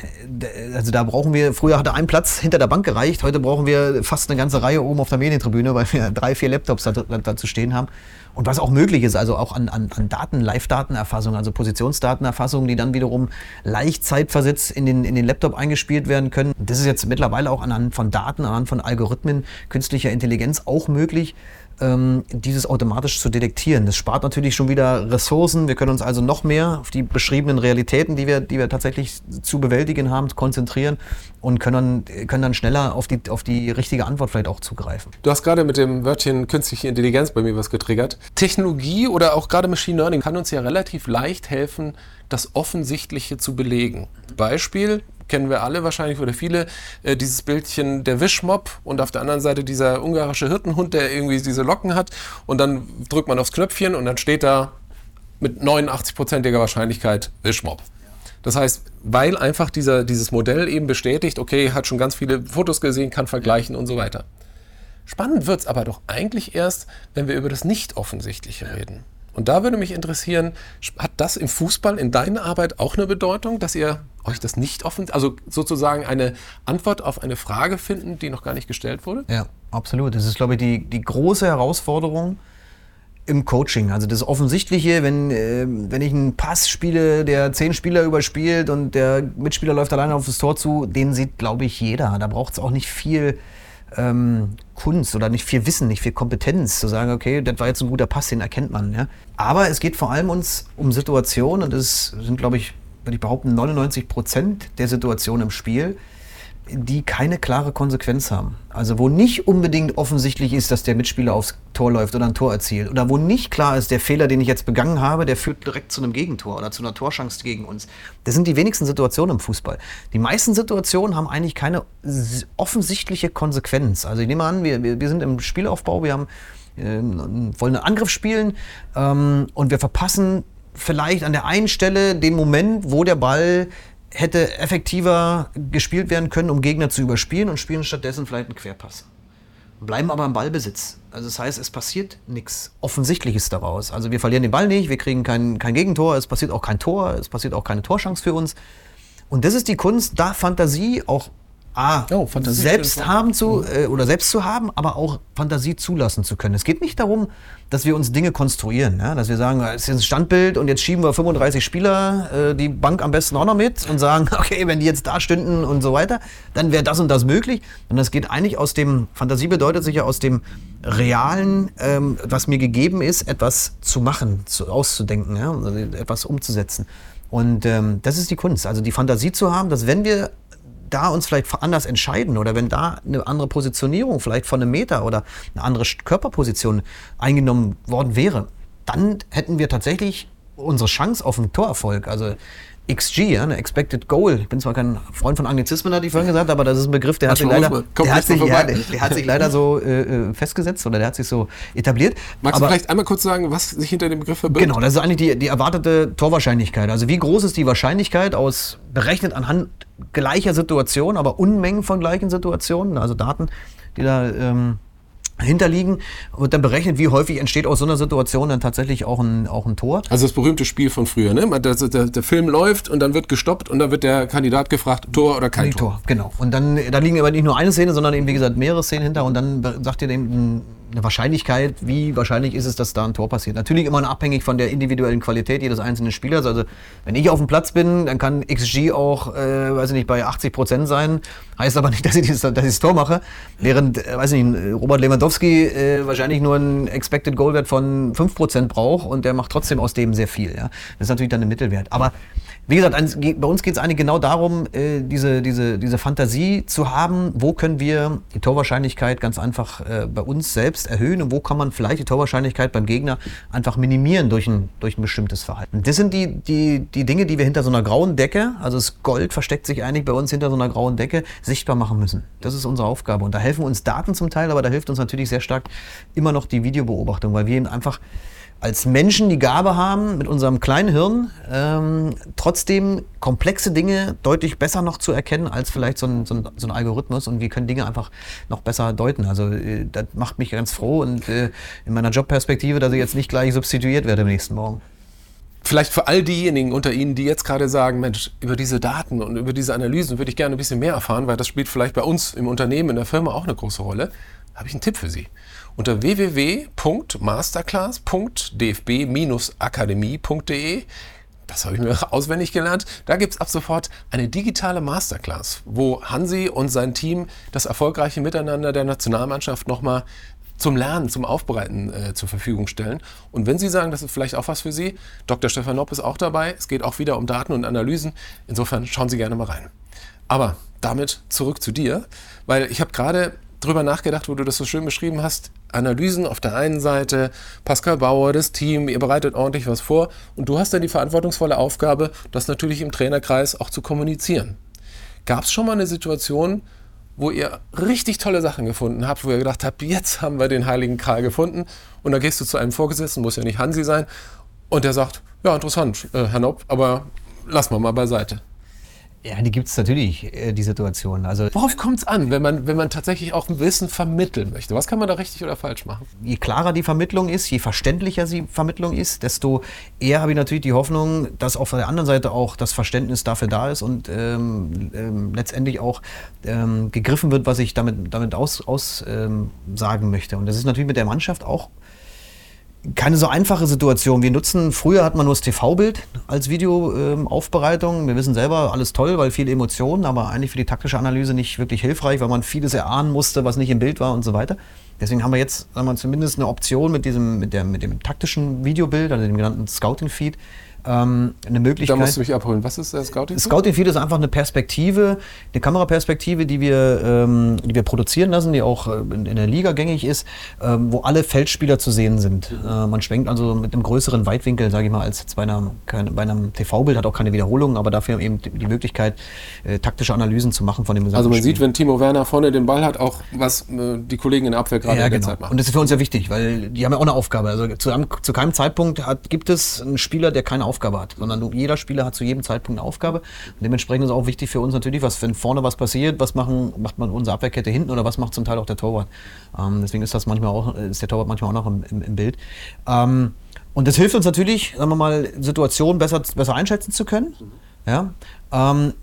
also da brauchen wir, früher hatte ein Platz hinter der Bank gereicht, heute brauchen wir fast eine ganze Reihe oben auf der Medientribüne, weil wir drei, vier Laptops dazu stehen haben. Und was auch möglich ist, also auch an, an, an Daten, Live-Datenerfassung, also Positionsdatenerfassung, die dann wiederum leicht zeitversetzt in den, in den Laptop eingespielt werden können. Das ist jetzt mittlerweile auch anhand von Daten, anhand von Algorithmen, künstlicher Intelligenz auch möglich. Ähm, dieses automatisch zu detektieren. Das spart natürlich schon wieder Ressourcen. Wir können uns also noch mehr auf die beschriebenen Realitäten, die wir, die wir tatsächlich zu bewältigen haben, konzentrieren und können dann, können dann schneller auf die, auf die richtige Antwort vielleicht auch zugreifen. Du hast gerade mit dem Wörtchen künstliche Intelligenz bei mir was getriggert. Technologie oder auch gerade Machine Learning kann uns ja relativ leicht helfen, das Offensichtliche zu belegen. Beispiel, kennen wir alle wahrscheinlich oder viele, äh, dieses Bildchen der Wischmob und auf der anderen Seite dieser ungarische Hirtenhund, der irgendwie diese Locken hat und dann drückt man aufs Knöpfchen und dann steht da mit 89-prozentiger Wahrscheinlichkeit Wischmob. Das heißt, weil einfach dieser, dieses Modell eben bestätigt, okay, hat schon ganz viele Fotos gesehen, kann vergleichen und so weiter. Spannend wird es aber doch eigentlich erst, wenn wir über das Nicht-Offensichtliche reden. Und da würde mich interessieren, hat das im Fußball in deiner Arbeit auch eine Bedeutung, dass ihr euch das nicht offen, also sozusagen eine Antwort auf eine Frage finden, die noch gar nicht gestellt wurde? Ja, absolut. Das ist, glaube ich, die, die große Herausforderung im Coaching. Also das Offensichtliche, wenn, äh, wenn ich einen Pass spiele, der zehn Spieler überspielt und der Mitspieler läuft alleine auf das Tor zu, den sieht, glaube ich, jeder. Da braucht es auch nicht viel ähm, Kunst oder nicht viel Wissen, nicht viel Kompetenz, zu sagen, okay, das war jetzt ein guter Pass, den erkennt man. Ja? Aber es geht vor allem uns um Situationen und das sind, glaube ich, würde ich behaupten, 99 Prozent der Situationen im Spiel, die keine klare Konsequenz haben. Also wo nicht unbedingt offensichtlich ist, dass der Mitspieler aufs Tor läuft oder ein Tor erzielt. Oder wo nicht klar ist, der Fehler, den ich jetzt begangen habe, der führt direkt zu einem Gegentor oder zu einer Torschance gegen uns. Das sind die wenigsten Situationen im Fußball. Die meisten Situationen haben eigentlich keine offensichtliche Konsequenz. Also ich nehme an, wir, wir sind im Spielaufbau, wir haben, äh, wollen einen Angriff spielen ähm, und wir verpassen vielleicht an der einen Stelle den Moment, wo der Ball hätte effektiver gespielt werden können, um Gegner zu überspielen und spielen stattdessen vielleicht einen Querpass. Bleiben aber im Ballbesitz. Also das heißt, es passiert nichts Offensichtliches daraus. Also wir verlieren den Ball nicht, wir kriegen kein, kein Gegentor, es passiert auch kein Tor, es passiert auch keine Torschance für uns. Und das ist die Kunst, da Fantasie auch A, oh, selbst haben zu äh, oder selbst zu haben, aber auch Fantasie zulassen zu können. Es geht nicht darum, dass wir uns Dinge konstruieren, ja? dass wir sagen, es ist ein Standbild und jetzt schieben wir 35 Spieler, äh, die Bank am besten auch noch mit und sagen, okay, wenn die jetzt da stünden und so weiter, dann wäre das und das möglich. Und das geht eigentlich aus dem, Fantasie bedeutet sich ja aus dem Realen, ähm, was mir gegeben ist, etwas zu machen, zu, auszudenken, ja? also etwas umzusetzen. Und ähm, das ist die Kunst, also die Fantasie zu haben, dass wenn wir da uns vielleicht anders entscheiden oder wenn da eine andere Positionierung vielleicht von einem Meter oder eine andere Körperposition eingenommen worden wäre, dann hätten wir tatsächlich unsere Chance auf einen Torerfolg. Also XG, ja, eine Expected Goal. Ich bin zwar kein Freund von Anglizismen, hatte ich vorhin gesagt, aber das ist ein Begriff, der, hat sich, leider, der hat, sich, ja, der, der hat sich leider so äh, äh, festgesetzt oder der hat sich so etabliert. Magst aber, du vielleicht einmal kurz sagen, was sich hinter dem Begriff verbirgt? Genau, das ist eigentlich die, die erwartete Torwahrscheinlichkeit. Also wie groß ist die Wahrscheinlichkeit aus, berechnet anhand gleicher Situationen, aber Unmengen von gleichen Situationen, also Daten, die da ähm, hinterliegen und dann berechnet, wie häufig entsteht aus so einer Situation dann tatsächlich auch ein, auch ein Tor. Also das berühmte Spiel von früher, ne? Der, der, der Film läuft und dann wird gestoppt und dann wird der Kandidat gefragt, Tor oder kein Tor. Tor. Genau. Und dann da liegen aber nicht nur eine Szene, sondern eben wie gesagt mehrere Szenen hinter und dann sagt ihr dem eine Wahrscheinlichkeit, wie wahrscheinlich ist es, dass da ein Tor passiert. Natürlich immer abhängig von der individuellen Qualität jedes einzelnen Spielers. Also wenn ich auf dem Platz bin, dann kann XG auch, äh, weiß ich nicht, bei 80 Prozent sein. Heißt aber nicht, dass ich, das, dass ich das Tor mache. Während, äh, weiß ich nicht, Robert Lewandowski äh, wahrscheinlich nur einen Expected Goal Wert von 5 Prozent braucht und der macht trotzdem aus dem sehr viel. Ja? Das ist natürlich dann ein Mittelwert. Aber wie gesagt, bei uns geht es eigentlich genau darum, äh, diese, diese, diese Fantasie zu haben, wo können wir die Torwahrscheinlichkeit ganz einfach äh, bei uns selbst erhöhen und wo kann man vielleicht die Torwahrscheinlichkeit beim Gegner einfach minimieren durch ein, durch ein bestimmtes Verhalten. Das sind die, die, die Dinge, die wir hinter so einer grauen Decke, also das Gold versteckt sich eigentlich bei uns hinter so einer grauen Decke, sichtbar machen müssen. Das ist unsere Aufgabe. Und da helfen uns Daten zum Teil, aber da hilft uns natürlich sehr stark immer noch die Videobeobachtung, weil wir eben einfach als Menschen die Gabe haben, mit unserem kleinen Hirn ähm, trotzdem komplexe Dinge deutlich besser noch zu erkennen als vielleicht so ein, so, ein, so ein, Algorithmus und wir können Dinge einfach noch besser deuten. Also äh, das macht mich ganz froh und äh, in meiner Jobperspektive, dass ich jetzt nicht gleich substituiert werde am nächsten Morgen. Vielleicht für all diejenigen unter Ihnen, die jetzt gerade sagen, Mensch, über diese Daten und über diese Analysen würde ich gerne ein bisschen mehr erfahren, weil das spielt vielleicht bei uns im Unternehmen, in der Firma auch eine große Rolle, habe ich einen Tipp für Sie unter www.masterclass.dfb-akademie.de. Das habe ich mir auswendig gelernt. Da gibt es ab sofort eine digitale Masterclass, wo Hansi und sein Team das erfolgreiche Miteinander der Nationalmannschaft nochmal zum Lernen, zum Aufbereiten äh, zur Verfügung stellen. Und wenn Sie sagen, das ist vielleicht auch was für Sie, Dr. Stefan Nopp ist auch dabei. Es geht auch wieder um Daten und Analysen. Insofern schauen Sie gerne mal rein. Aber damit zurück zu dir, weil ich habe gerade drüber nachgedacht, wo du das so schön beschrieben hast. Analysen auf der einen Seite, Pascal Bauer, das Team, ihr bereitet ordentlich was vor und du hast dann die verantwortungsvolle Aufgabe, das natürlich im Trainerkreis auch zu kommunizieren. Gab es schon mal eine Situation, wo ihr richtig tolle Sachen gefunden habt, wo ihr gedacht habt, jetzt haben wir den heiligen Karl gefunden und da gehst du zu einem Vorgesetzten, muss ja nicht Hansi sein, und der sagt, ja interessant, äh, Herr Nopp, aber lass mal mal beiseite. Ja, die gibt es natürlich, äh, die Situation. Also, Worauf kommt es an, wenn man, wenn man tatsächlich auch ein Wissen vermitteln möchte? Was kann man da richtig oder falsch machen? je klarer die Vermittlung ist, je verständlicher die Vermittlung ist, desto eher habe ich natürlich die Hoffnung, dass auf der anderen Seite auch das Verständnis dafür da ist und ähm, ähm, letztendlich auch ähm, gegriffen wird, was ich damit, damit aus, aus ähm, sagen möchte. Und das ist natürlich mit der Mannschaft auch keine so einfache Situation. Wir nutzen, früher hat man nur das TV-Bild als Videoaufbereitung. Wir wissen selber, alles toll, weil viele Emotionen, aber eigentlich für die taktische Analyse nicht wirklich hilfreich, weil man vieles erahnen musste, was nicht im Bild war und so weiter. Deswegen haben wir jetzt sagen wir, zumindest eine Option mit, diesem, mit, der, mit dem taktischen Videobild, also dem genannten Scouting-Feed, ähm, eine Da Möglichkeit. musst du mich abholen. Was ist der Scouting? Scouting Feed ist einfach eine Perspektive, eine Kameraperspektive, die wir, ähm, die wir produzieren lassen, die auch äh, in, in der Liga gängig ist, ähm, wo alle Feldspieler zu sehen sind. Äh, man schwenkt also mit einem größeren Weitwinkel, sage ich mal, als jetzt bei bei einem TV-Bild, hat auch keine Wiederholungen, aber dafür eben die die Möglichkeit, äh, taktische Analysen zu machen von dem gesamten Also man Spiel. sieht, wenn Timo Werner vorne den Ball hat, auch was äh, die Kollegen in der Abwehr gerade Ja, in der genau. Zeit machen. Und das ist für uns ja wichtig, weil die haben ja auch eine Aufgabe. Also zu, einem, zu keinem Zeitpunkt hat, gibt es einen Spieler, der keine Aufgabe hat, sondern du, jeder Spieler hat zu jedem Zeitpunkt eine Aufgabe. Und dementsprechend ist auch wichtig für uns natürlich, was, wenn vorne was passiert, was machen, macht man unsere Abwehrkette hinten oder was macht zum Teil auch der Torwart. Ähm, deswegen ist das manchmal auch, ist der Torwart manchmal auch noch im, im, im Bild. Ähm, und das hilft uns natürlich, sagen wir mal, Situationen besser, besser einschätzen zu können. Ja. Ähm,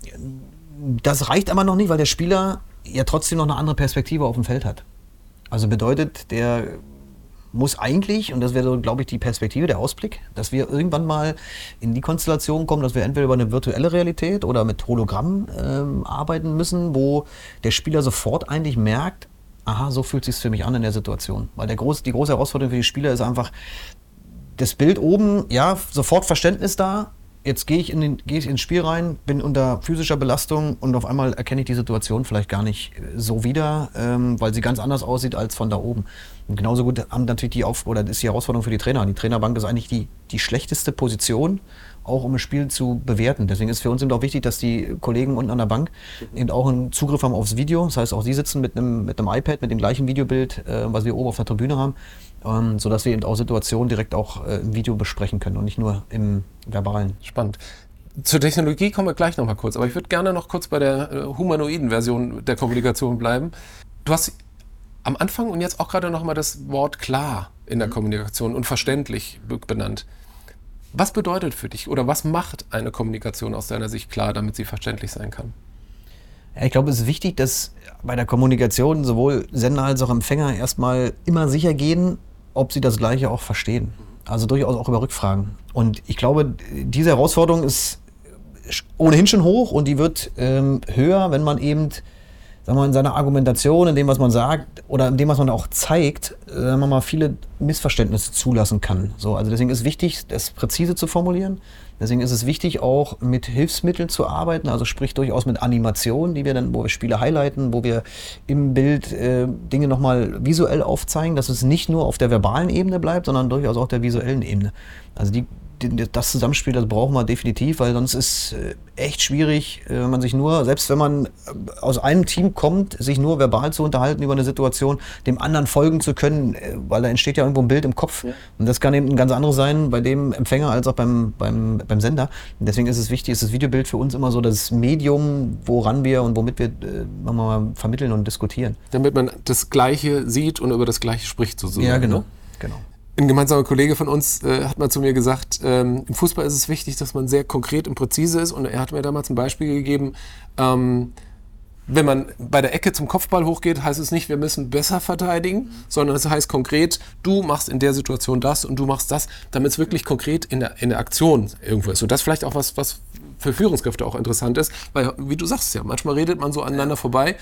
das reicht aber noch nicht, weil der Spieler ja trotzdem noch eine andere Perspektive auf dem Feld hat. Also bedeutet, der muss eigentlich, und das wäre, so, glaube ich, die Perspektive, der Ausblick, dass wir irgendwann mal in die Konstellation kommen, dass wir entweder über eine virtuelle Realität oder mit Hologramm ähm, arbeiten müssen, wo der Spieler sofort eigentlich merkt, aha, so fühlt es sich für mich an in der Situation. Weil der groß, die große Herausforderung für die Spieler ist einfach, das Bild oben, ja, sofort Verständnis da. Jetzt gehe ich, in den, gehe ich ins Spiel rein, bin unter physischer Belastung und auf einmal erkenne ich die Situation vielleicht gar nicht äh, so wieder, ähm, weil sie ganz anders aussieht als von da oben. Und genauso gut haben natürlich die Auf oder ist die Herausforderung für die Trainer. Die Trainerbank ist eigentlich die, die schlechteste Position, auch um ein Spiel zu bewerten. Deswegen ist für uns eben auch wichtig, dass die Kollegen unten an der Bank eben auch einen Zugriff haben aufs Video. Das heißt, auch sie sitzen mit einem, mit einem iPad, mit dem gleichen Videobild, äh, was wir oben auf der Tribüne haben, ähm, sodass wir eben auch Situationen direkt auch äh, im Video besprechen können und nicht nur im verbalen. Spannend. Zur Technologie kommen wir gleich nochmal kurz, aber ich würde gerne noch kurz bei der äh, humanoiden Version der Kommunikation bleiben. Du hast am Anfang und jetzt auch gerade nochmal das Wort klar in der Kommunikation und verständlich be- benannt. Was bedeutet für dich oder was macht eine Kommunikation aus deiner Sicht klar, damit sie verständlich sein kann? Ja, ich glaube, es ist wichtig, dass bei der Kommunikation sowohl Sender als auch Empfänger erstmal immer sicher gehen, ob sie das Gleiche auch verstehen. Also durchaus auch über Rückfragen. Und ich glaube, diese Herausforderung ist ohnehin schon hoch und die wird ähm, höher, wenn man eben wir mal, in seiner Argumentation, in dem, was man sagt oder in dem, was man auch zeigt, äh, sagen wir mal, viele Missverständnisse zulassen kann. So, also deswegen ist wichtig, das präzise zu formulieren. Deswegen ist es wichtig, auch mit Hilfsmitteln zu arbeiten, also sprich durchaus mit Animationen, die wir dann, wo wir Spiele highlighten, wo wir im Bild äh, Dinge nochmal visuell aufzeigen, dass es nicht nur auf der verbalen Ebene bleibt, sondern durchaus auch auf der visuellen Ebene. Also die, das Zusammenspiel, das brauchen wir definitiv, weil sonst ist äh, echt schwierig, äh, wenn man sich nur, selbst wenn man äh, aus einem Team kommt, sich nur verbal zu unterhalten über eine Situation, dem anderen folgen zu können, weil da entsteht ja irgendwo ein Bild im Kopf. Und das kann eben ein ganz anderes sein bei dem Empfänger als auch beim, beim, beim Sender. Und deswegen ist es wichtig, ist das Videobild für uns immer so das Medium, woran wir und womit wir äh, mal, vermitteln und diskutieren. Damit man das Gleiche sieht und über das Gleiche spricht sozusagen. Ja, genau. Ne? genau. Ein gemeinsamer Kollege von uns äh, hat mal zu mir gesagt, ähm, im Fußball ist es wichtig, dass man sehr konkret und präzise ist. Und er hat mir damals ein Beispiel gegeben, ähm, wenn man bei der Ecke zum Kopfball hochgeht, heißt es nicht, wir müssen besser verteidigen, sondern es heißt konkret, du machst in der Situation das und du machst das, damit es wirklich konkret in der, in der Aktion irgendwo ist. Und das vielleicht auch was, was für Führungskräfte auch interessant ist, weil, wie du sagst ja, manchmal redet man so aneinander vorbei.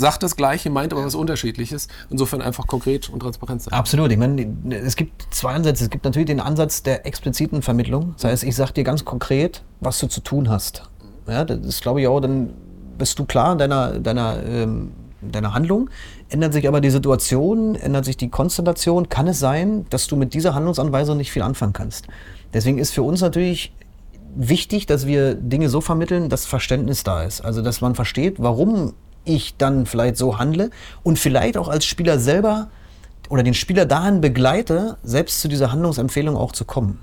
Sagt das Gleiche, meint aber was Unterschiedliches. Insofern einfach konkret und transparent sein. Absolut. Ich meine, es gibt zwei Ansätze. Es gibt natürlich den Ansatz der expliziten Vermittlung. Das heißt, ich sage dir ganz konkret, was du zu tun hast. Ja, das ist, glaube ich, auch, dann bist du klar in deiner, deiner, ähm, deiner Handlung. Ändert sich aber die Situation, ändert sich die Konstellation, kann es sein, dass du mit dieser Handlungsanweisung nicht viel anfangen kannst. Deswegen ist für uns natürlich wichtig, dass wir Dinge so vermitteln, dass Verständnis da ist. Also, dass man versteht, warum ich dann vielleicht so handle und vielleicht auch als Spieler selber oder den Spieler dahin begleite, selbst zu dieser Handlungsempfehlung auch zu kommen.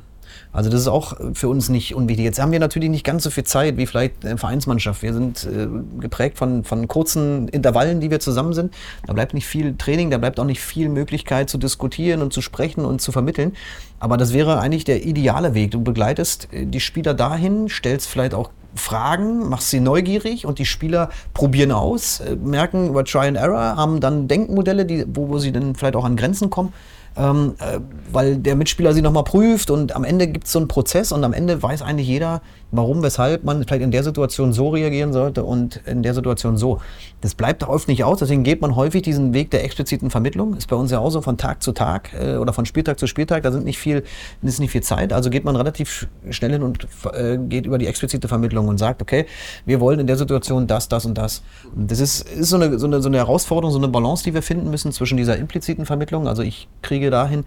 Also das ist auch für uns nicht unwichtig. Jetzt haben wir natürlich nicht ganz so viel Zeit wie vielleicht eine Vereinsmannschaft. Wir sind äh, geprägt von, von kurzen Intervallen, die wir zusammen sind. Da bleibt nicht viel Training, da bleibt auch nicht viel Möglichkeit zu diskutieren und zu sprechen und zu vermitteln. Aber das wäre eigentlich der ideale Weg. Du begleitest äh, die Spieler dahin, stellst vielleicht auch Fragen, machst sie neugierig und die Spieler probieren aus, äh, merken über Try and Error, haben dann Denkmodelle, die, wo, wo sie dann vielleicht auch an Grenzen kommen ähm, äh, weil der Mitspieler sie nochmal prüft und am Ende gibt es so einen Prozess und am Ende weiß eigentlich jeder, warum, weshalb man vielleicht in der Situation so reagieren sollte und in der Situation so. Das bleibt oft nicht aus, deswegen geht man häufig diesen Weg der expliziten Vermittlung. Ist bei uns ja auch so von Tag zu Tag äh, oder von Spieltag zu Spieltag, da sind nicht viel, ist nicht viel Zeit, also geht man relativ schnell hin und äh, geht über die explizite Vermittlung und sagt, okay, wir wollen in der Situation das, das und das. Und das ist, ist so, eine, so, eine, so eine Herausforderung, so eine Balance, die wir finden müssen zwischen dieser impliziten Vermittlung, also ich kriege dahin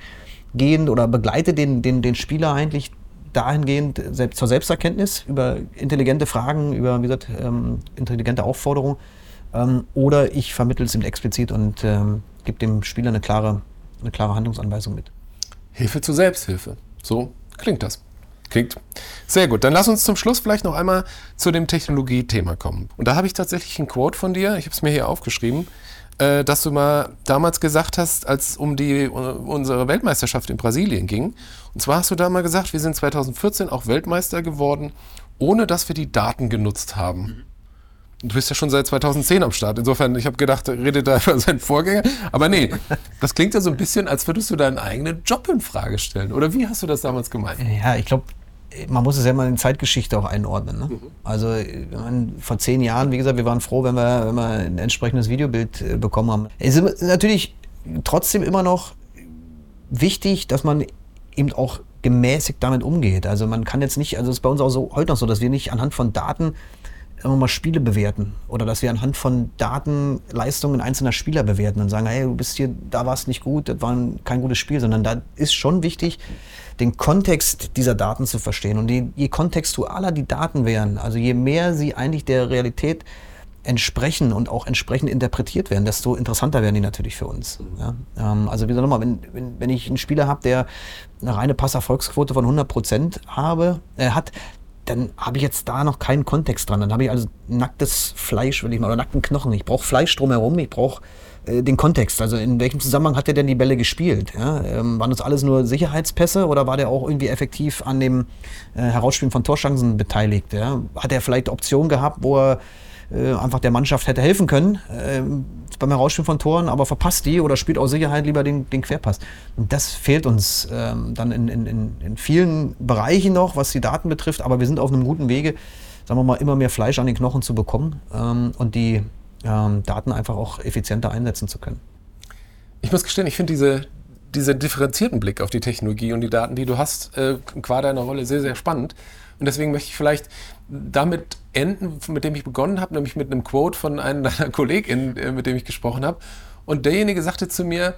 gehend oder begleite den, den, den Spieler eigentlich dahingehend selbst, zur Selbsterkenntnis über intelligente Fragen, über wie gesagt, ähm, intelligente Aufforderungen. Ähm, oder ich vermittle es ihm explizit und ähm, gebe dem Spieler eine klare, eine klare Handlungsanweisung mit. Hilfe zur Selbsthilfe. So klingt das. Klingt sehr gut. Dann lass uns zum Schluss vielleicht noch einmal zu dem Technologie-Thema kommen. Und da habe ich tatsächlich ein Quote von dir, ich habe es mir hier aufgeschrieben, äh, dass du mal damals gesagt hast, als es um die, unsere Weltmeisterschaft in Brasilien ging. Und zwar hast du da mal gesagt, wir sind 2014 auch Weltmeister geworden, ohne dass wir die Daten genutzt haben. Du bist ja schon seit 2010 am Start. Insofern, ich habe gedacht, redet da über seinen Vorgänger. Aber nee, das klingt ja so ein bisschen, als würdest du deinen eigenen Job in Frage stellen. Oder wie hast du das damals gemeint? Ja, ich glaube, man muss es ja mal in Zeitgeschichte auch einordnen. Ne? Mhm. Also vor zehn Jahren, wie gesagt, wir waren froh, wenn wir, wenn wir ein entsprechendes Videobild äh, bekommen haben. Es ist natürlich trotzdem immer noch wichtig, dass man eben auch gemäßigt damit umgeht. Also man kann jetzt nicht, also es ist bei uns auch so heute noch so, dass wir nicht anhand von Daten immer mal Spiele bewerten oder dass wir anhand von Daten Leistungen einzelner Spieler bewerten und sagen, hey, du bist hier, da war es nicht gut, das war kein gutes Spiel, sondern da ist schon wichtig, den Kontext dieser Daten zu verstehen. Und je, je kontextualer die Daten wären, also je mehr sie eigentlich der Realität entsprechen und auch entsprechend interpretiert werden, desto interessanter werden die natürlich für uns. Ja? Ähm, also wie gesagt nochmal, wenn, wenn, wenn ich einen Spieler habe, der eine reine Passerfolgsquote von 100 Prozent habe, äh, hat, dann habe ich jetzt da noch keinen Kontext dran. Dann habe ich also nacktes Fleisch, will ich mal, oder nackten Knochen. Ich brauche Fleisch drumherum, ich brauche äh, den Kontext. Also in welchem Zusammenhang hat er denn die Bälle gespielt? Ja? Ähm, waren das alles nur Sicherheitspässe oder war der auch irgendwie effektiv an dem äh, Herausspielen von Torchancen beteiligt? Ja? Hat er vielleicht Optionen gehabt, wo er äh, einfach der Mannschaft hätte helfen können äh, beim Herausspielen von Toren, aber verpasst die oder spielt aus Sicherheit lieber den, den Querpass. Und das fehlt uns ähm, dann in, in, in vielen Bereichen noch, was die Daten betrifft, aber wir sind auf einem guten Wege, sagen wir mal, immer mehr Fleisch an den Knochen zu bekommen ähm, und die ähm, Daten einfach auch effizienter einsetzen zu können. Ich muss gestehen, ich finde diese, diesen differenzierten Blick auf die Technologie und die Daten, die du hast, äh, qua deiner Rolle sehr, sehr spannend. Und deswegen möchte ich vielleicht damit enden, mit dem ich begonnen habe, nämlich mit einem Quote von einer deiner KollegInnen, äh, mit dem ich gesprochen habe. Und derjenige sagte zu mir,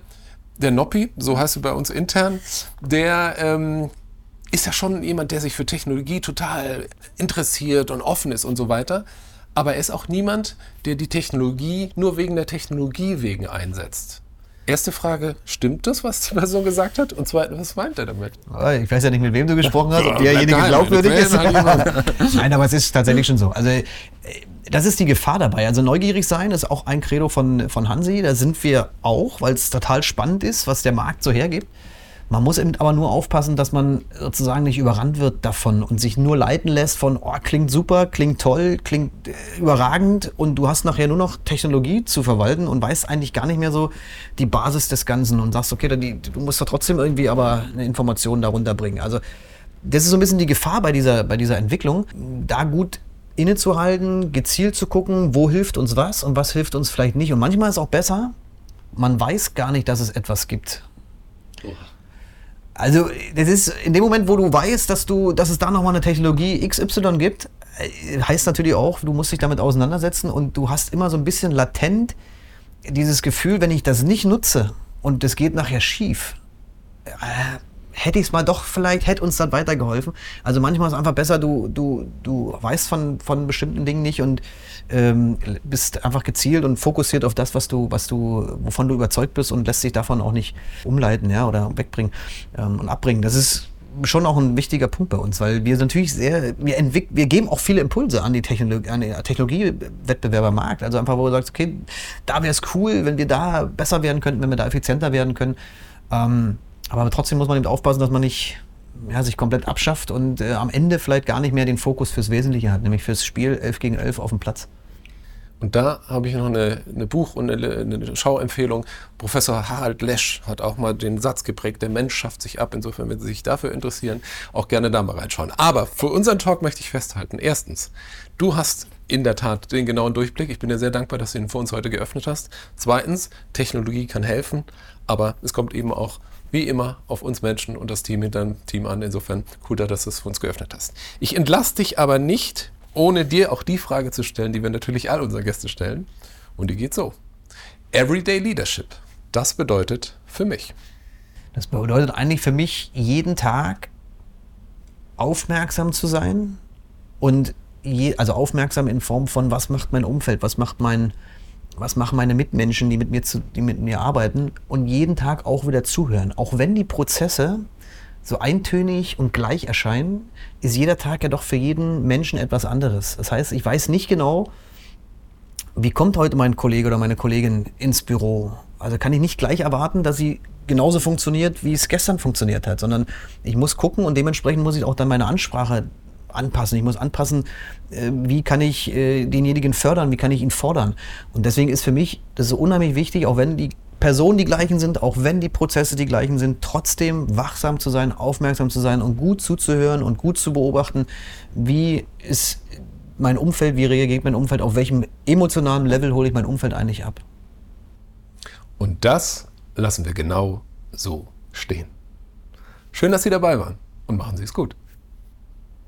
der Noppi, so heißt du bei uns intern, der ähm, ist ja schon jemand, der sich für Technologie total interessiert und offen ist und so weiter. Aber er ist auch niemand, der die Technologie nur wegen der Technologie wegen einsetzt. Erste Frage, stimmt das, was die Person gesagt hat? Und zweitens, was meint er damit? Ich weiß ja nicht, mit wem du gesprochen hast, ob derjenige glaubwürdig ist. Nein, aber es ist tatsächlich schon so. Also äh, das ist die Gefahr dabei. Also neugierig sein ist auch ein Credo von, von Hansi. Da sind wir auch, weil es total spannend ist, was der Markt so hergibt. Man muss eben aber nur aufpassen, dass man sozusagen nicht überrannt wird davon und sich nur leiten lässt von, oh, klingt super, klingt toll, klingt äh, überragend und du hast nachher nur noch Technologie zu verwalten und weißt eigentlich gar nicht mehr so die Basis des Ganzen und sagst, okay, die, du musst da trotzdem irgendwie aber eine Information darunter bringen. Also das ist so ein bisschen die Gefahr bei dieser, bei dieser Entwicklung, da gut innezuhalten, gezielt zu gucken, wo hilft uns was und was hilft uns vielleicht nicht. Und manchmal ist es auch besser, man weiß gar nicht, dass es etwas gibt. Also, das ist in dem Moment, wo du weißt, dass, du, dass es da nochmal eine Technologie XY gibt, äh, heißt natürlich auch, du musst dich damit auseinandersetzen und du hast immer so ein bisschen latent dieses Gefühl, wenn ich das nicht nutze und es geht nachher schief, äh, hätte ich es mal doch vielleicht, hätte uns dann weitergeholfen. Also manchmal ist es einfach besser, du, du, du weißt von, von bestimmten Dingen nicht und ähm, bist einfach gezielt und fokussiert auf das, was du, was du, wovon du überzeugt bist und lässt dich davon auch nicht umleiten, ja, oder wegbringen ähm, und abbringen. Das ist schon auch ein wichtiger Punkt bei uns, weil wir natürlich sehr, wir entwickeln, wir geben auch viele Impulse an die Technologie, an den Technologiewettbewerbermarkt. Also einfach, wo du sagst, okay, da wäre es cool, wenn wir da besser werden könnten, wenn wir da effizienter werden können. Ähm, aber trotzdem muss man eben aufpassen, dass man nicht ja, sich komplett abschafft und äh, am Ende vielleicht gar nicht mehr den Fokus fürs Wesentliche hat, nämlich fürs Spiel 11 gegen 11 auf dem Platz. Und da habe ich noch eine, eine Buch- und eine, eine, Schauempfehlung. Professor Harald Lesch hat auch mal den Satz geprägt, der Mensch schafft sich ab. Insofern, wenn Sie sich dafür interessieren, auch gerne da mal reinschauen. Aber für unseren Talk möchte ich festhalten. Erstens, du hast in der Tat den genauen Durchblick. Ich bin dir sehr dankbar, dass du ihn für uns heute geöffnet hast. Zweitens, Technologie kann helfen, aber es kommt eben auch wie immer auf uns Menschen und das Team hinter dem Team an. Insofern cool, dass du es für uns geöffnet hast. Ich entlasse dich aber nicht, ohne dir auch die Frage zu stellen, die wir natürlich all unseren Gästen stellen. Und die geht so. Everyday Leadership. Das bedeutet für mich. Das bedeutet eigentlich für mich jeden Tag aufmerksam zu sein und je, also aufmerksam in Form von was macht mein Umfeld, was macht mein was machen meine Mitmenschen, die mit mir, zu, die mit mir arbeiten und jeden Tag auch wieder zuhören. Auch wenn die Prozesse so eintönig und gleich erscheinen, ist jeder Tag ja doch für jeden Menschen etwas anderes. Das heißt, ich weiß nicht genau, wie kommt heute mein Kollege oder meine Kollegin ins Büro. Also kann ich nicht gleich erwarten, dass sie genauso funktioniert, wie es gestern funktioniert hat, sondern ich muss gucken und dementsprechend muss ich auch dann meine Ansprache anpassen. Ich muss anpassen, äh, wie kann ich äh, denjenigen fördern, wie kann ich ihn fordern. Und deswegen ist für mich das so unheimlich wichtig, auch wenn die Personen die gleichen sind, auch wenn die Prozesse die gleichen sind, trotzdem wachsam zu sein, aufmerksam zu sein und gut zuzuhören und gut zu beobachten, wie ist mein Umfeld, wie reagiert mein Umfeld, auf welchem emotionalen Level hole ich mein Umfeld eigentlich ab. Und das lassen wir genau so stehen. Schön, dass Sie dabei waren und machen Sie es gut.